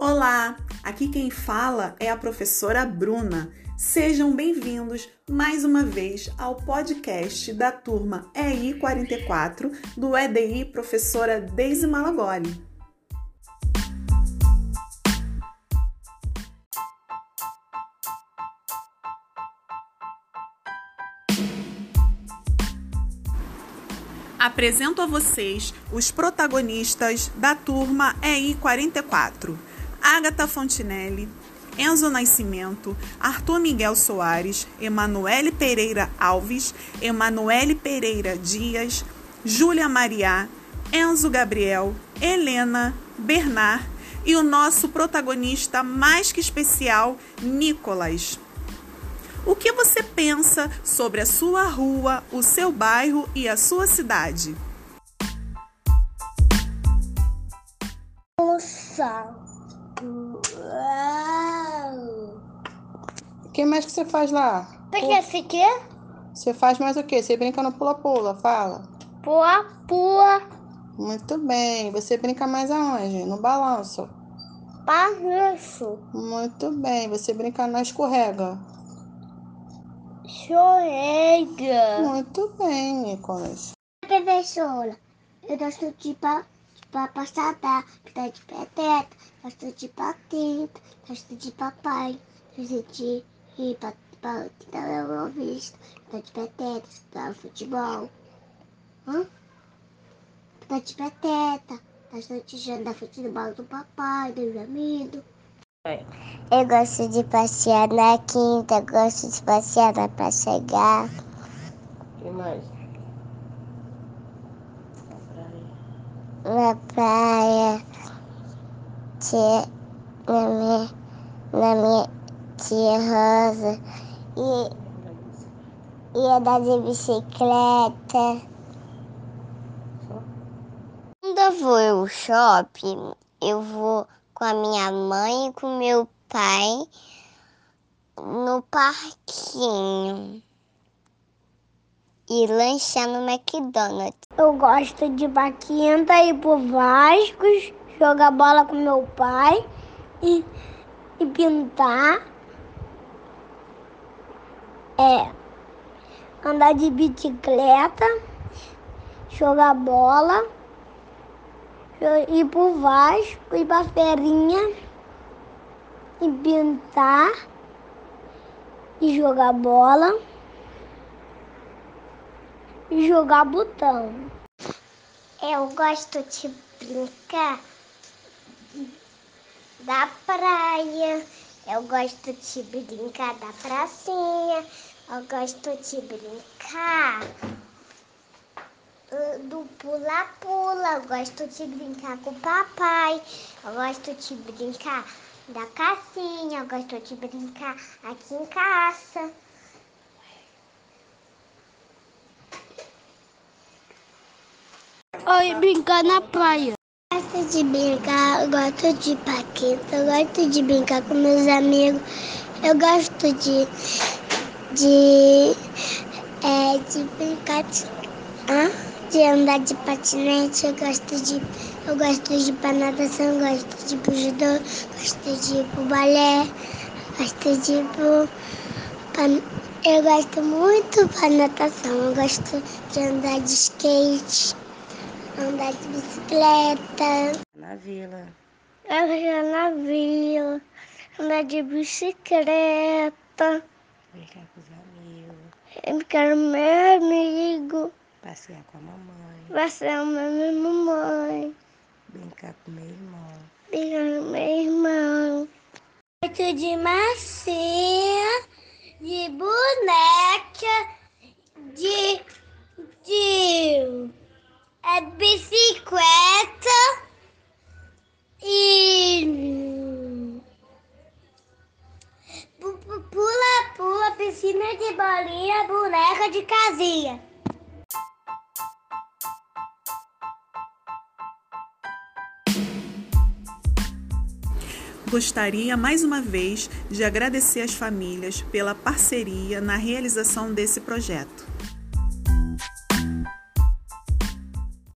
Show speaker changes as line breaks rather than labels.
Olá, aqui quem fala é a professora Bruna. Sejam bem-vindos mais uma vez ao podcast da turma EI 44 do EDI Professora Deise Malagoli. Apresento a vocês os protagonistas da turma EI 44. Agatha Fontinelli, Enzo Nascimento, Arthur Miguel Soares, Emanuele Pereira Alves, Emanuele Pereira Dias, Júlia Mariá, Enzo Gabriel, Helena, Bernard e o nosso protagonista mais que especial, Nicolas. O que você pensa sobre a sua rua, o seu bairro e a sua cidade?
Nossa.
O que mais que você faz lá?
Porque aqui?
Você faz mais o quê? Você brinca no pula-pula, fala.
Pua,
Muito bem. Você brinca mais aonde? No balanço.
balanço,
Muito bem. Você brinca na escorrega.
chorega.
Muito bem, Nicolas.
Professora, eu gosto de pa, de papassadá, pita de peteta, gosto de pateta, gosto de papai, gosto de ir pra, pra, que dá uma vista, pita de peteta, estudar futebol. Hã? Pita de peteta, gosto de jogar futebol do papai, do meu amigo. Eu gosto de passear na quinta, gosto de passear na pra chegar.
O que mais?
Na praia, tia, na minha, na minha tia Rosa, e, e andar de bicicleta. Quando eu vou ao shopping, eu vou com a minha mãe e com meu pai no parquinho e lanchar no McDonald's. Eu gosto de Baquinta, ir pro Vasco, jogar bola com meu pai e, e pintar. É. Andar de bicicleta, jogar bola, ir pro Vasco, ir pra feirinha e pintar e jogar bola jogar botão. Eu gosto de brincar da praia. Eu gosto de brincar da pracinha. Eu gosto de brincar uh, do pula-pula. Eu gosto de brincar com o papai. Eu gosto de brincar da casinha. Eu gosto de brincar aqui em casa. Oi, brincar na praia. Gosto de brincar, gosto de paqueta, eu gosto de brincar com meus amigos. Eu gosto de de é, de brincar de, de andar de patinete, eu gosto de eu gosto de ir pra natação, eu gosto de ir pro judô, gosto de ir pro balé, gosto de ir pro pra- eu gosto muito pra natação, eu gosto de andar de skate andar de bicicleta,
Na vila.
andar na vila, andar de bicicleta,
Brincar com os amigos.
brincar com meu amigo,
Passear com a mamãe.
passear com minha mamãe,
Brincar com meu irmão.
brincar com meu irmão. Gosto de massinha, de boneca, de, de é, bicicleta e pu- pu- pula, pula, piscina de bolinha, boneca de casinha.
Gostaria mais uma vez de agradecer às famílias pela parceria na realização desse projeto.